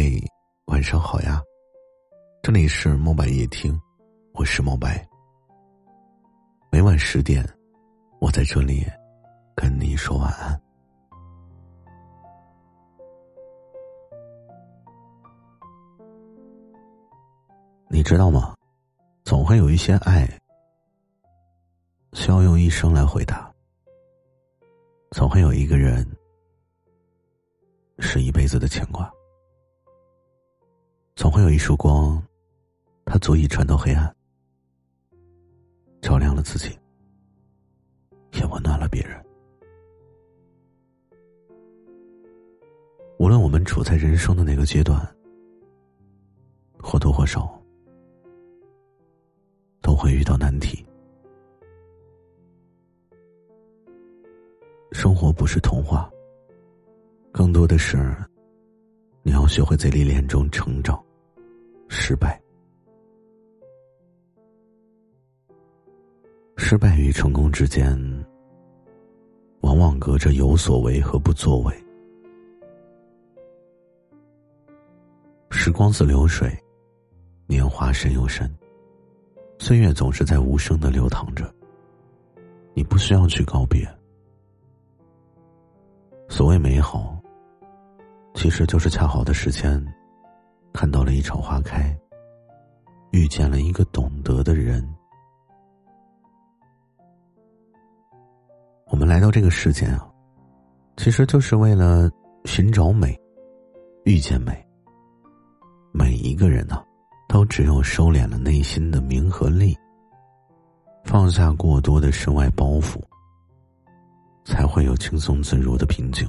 嗨，晚上好呀！这里是墨白夜听，我是墨白。每晚十点，我在这里跟你说晚安。你知道吗？总会有一些爱需要用一生来回答，总会有一个人是一辈子的牵挂。总会有一束光，它足以穿透黑暗，照亮了自己，也温暖了别人。无论我们处在人生的哪个阶段，或多或少都会遇到难题。生活不是童话，更多的是你要学会在历练中成长。失败，失败与成功之间，往往隔着有所为和不作为。时光似流水，年华深又深，岁月总是在无声的流淌着。你不需要去告别。所谓美好，其实就是恰好的时间。看到了一场花开，遇见了一个懂得的人。我们来到这个世间啊，其实就是为了寻找美，遇见美。每一个人呢，都只有收敛了内心的名和利，放下过多的身外包袱，才会有轻松自如的平静。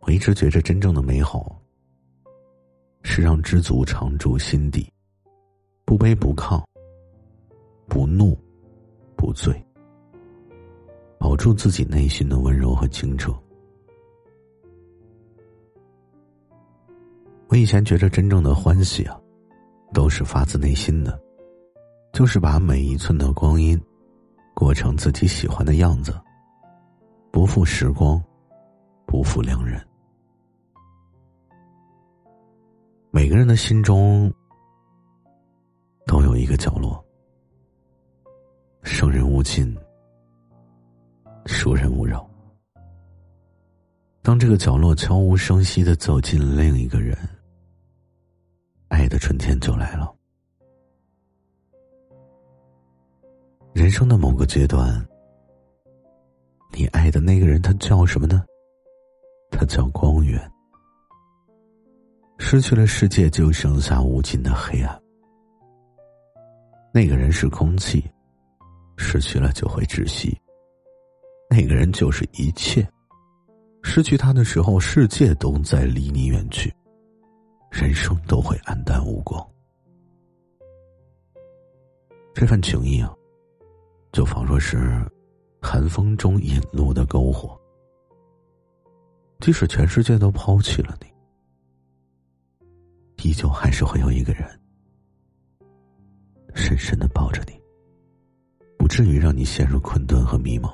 我一直觉着，真正的美好。是让知足常驻心底，不卑不亢，不怒，不醉，保住自己内心的温柔和清澈。我以前觉着真正的欢喜啊，都是发自内心的，就是把每一寸的光阴，过成自己喜欢的样子，不负时光，不负良人。每个人的心中都有一个角落，生人勿近，熟人勿扰。当这个角落悄无声息的走进另一个人，爱的春天就来了。人生的某个阶段，你爱的那个人，他叫什么呢？他叫光源。失去了世界，就剩下无尽的黑暗。那个人是空气，失去了就会窒息。那个人就是一切，失去他的时候，世界都在离你远去，人生都会黯淡无光。这份情谊啊，就仿若是寒风中引路的篝火，即使全世界都抛弃了你。依旧还是会有一个人，深深的抱着你，不至于让你陷入困顿和迷茫。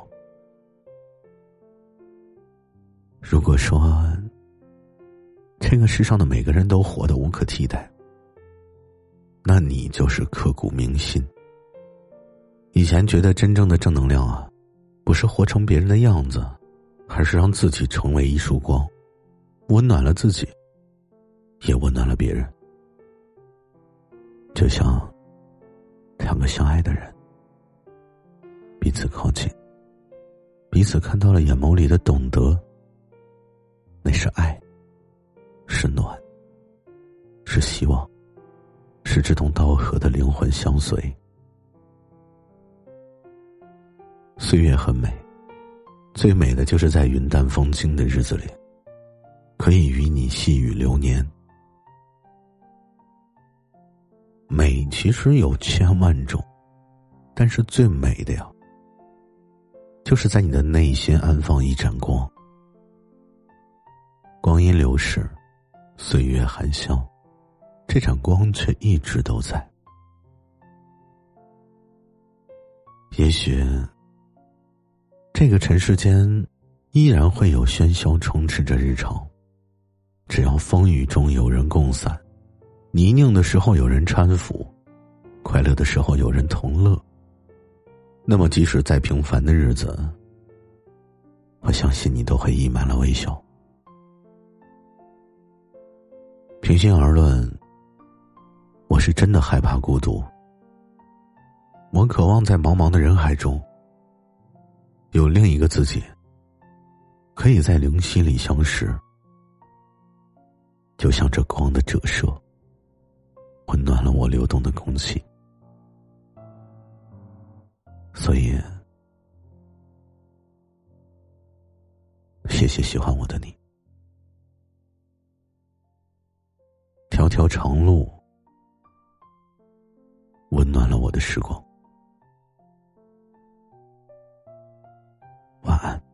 如果说这个世上的每个人都活得无可替代，那你就是刻骨铭心。以前觉得真正的正能量啊，不是活成别人的样子，而是让自己成为一束光，温暖了自己。也温暖了别人，就像两个相爱的人，彼此靠近，彼此看到了眼眸里的懂得，那是爱，是暖，是希望，是志同道合的灵魂相随。岁月很美，最美的就是在云淡风轻的日子里，可以与你细雨流年。美其实有千万种，但是最美的呀，就是在你的内心安放一盏光。光阴流逝，岁月含笑，这盏光却一直都在。也许，这个尘世间依然会有喧嚣充斥着日常，只要风雨中有人共伞，泥泞的时候有人搀扶，快乐的时候有人同乐。那么，即使再平凡的日子，我相信你都会溢满了微笑。平心而论，我是真的害怕孤独。我渴望在茫茫的人海中，有另一个自己，可以在灵犀里相识。就像这光的折射，温暖了我流动的空气。所以，谢谢喜欢我的你。条条长路，温暖了我的时光。晚安。